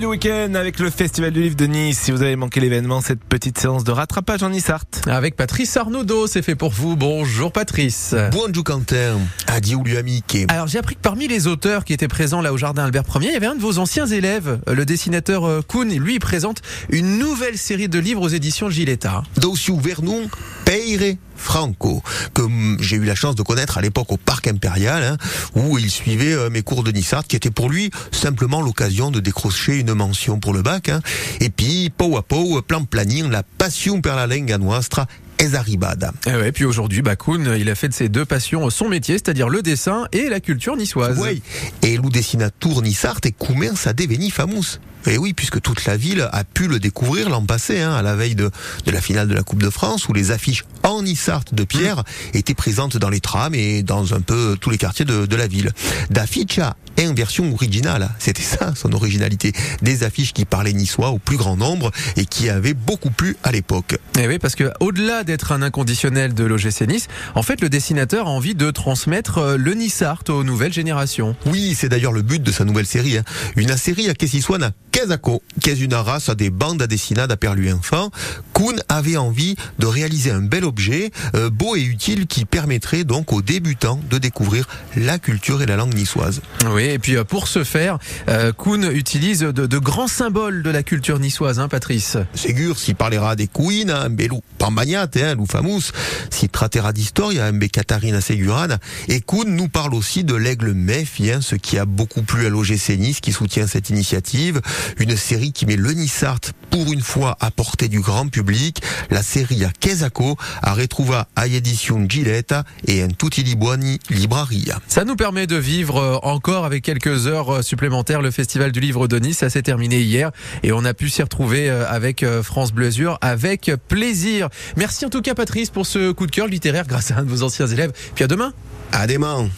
du week-end avec le Festival du Livre de Nice. Si vous avez manqué l'événement, cette petite séance de rattrapage en Nice Art. Avec Patrice Arnaudot, c'est fait pour vous. Bonjour Patrice. Bonjour Quentin, adieu lui amique. Alors j'ai appris que parmi les auteurs qui étaient présents là au jardin Albert Ier, il y avait un de vos anciens élèves, le dessinateur euh, Kuhn. Lui, il présente une nouvelle série de livres aux éditions Giletta. Dossier Vernon, Peire Franco, que hum, j'ai eu la chance de connaître à l'époque au Parc Impérial, hein, où il suivait euh, mes cours de Nissart, qui était pour lui simplement l'occasion de décrocher une mention pour le bac. Hein. Et puis, pau à pau, plan planning, la passion per la lingua nostra es arribada. Et ouais, puis aujourd'hui, Kuhn, il a fait de ses deux passions son métier, c'est-à-dire le dessin et la culture niçoise. Oui, et lu dessinatur Nissart et commence à devenir famous. Et oui, puisque toute la ville a pu le découvrir l'an passé, hein, à la veille de, de la finale de la Coupe de France, où les affiches en Nissart de Pierre étaient présentes dans les trams et dans un peu tous les quartiers de, de la ville. D'afficha en version originale, c'était ça son originalité. Des affiches qui parlaient niçois au plus grand nombre et qui avaient beaucoup plu à l'époque. Et oui, parce que au-delà d'être un inconditionnel de l'OGC Nice, en fait, le dessinateur a envie de transmettre euh, le Nissart aux nouvelles générations. Oui, c'est d'ailleurs le but de sa nouvelle série. Hein. Une série à Kessiswana Kezako, race à des bandes à dessinades à perlu enfant. Kuhn avait envie de réaliser un bel objet, euh, beau et utile, qui permettrait donc aux débutants de découvrir la culture et la langue niçoise. Oui, et puis euh, pour ce faire, euh, Kuhn utilise de, de grands symboles de la culture niçoise, hein, Patrice. Ségur, s'il parlera des Queen, hein, belou pambagnate, hein, lou famous, si tratera d'historia, un Catarina Segurana, et Kuhn nous parle aussi de l'aigle Mephi, hein, ce qui a beaucoup plu à l'OGC Nice, qui soutient cette initiative. Une série qui met le Nissart pour une fois à portée du grand public. La série à Kesako a retrouvé à édition Giletta et un tutti di buoni libraria. Ça nous permet de vivre euh, encore avec quelques heures euh, supplémentaires le Festival du Livre de Nice. Ça s'est terminé hier et on a pu s'y retrouver euh, avec France Bleu Azur avec plaisir. Merci en tout cas Patrice pour ce coup de cœur littéraire grâce à un de vos anciens élèves. Puis à demain. À demain.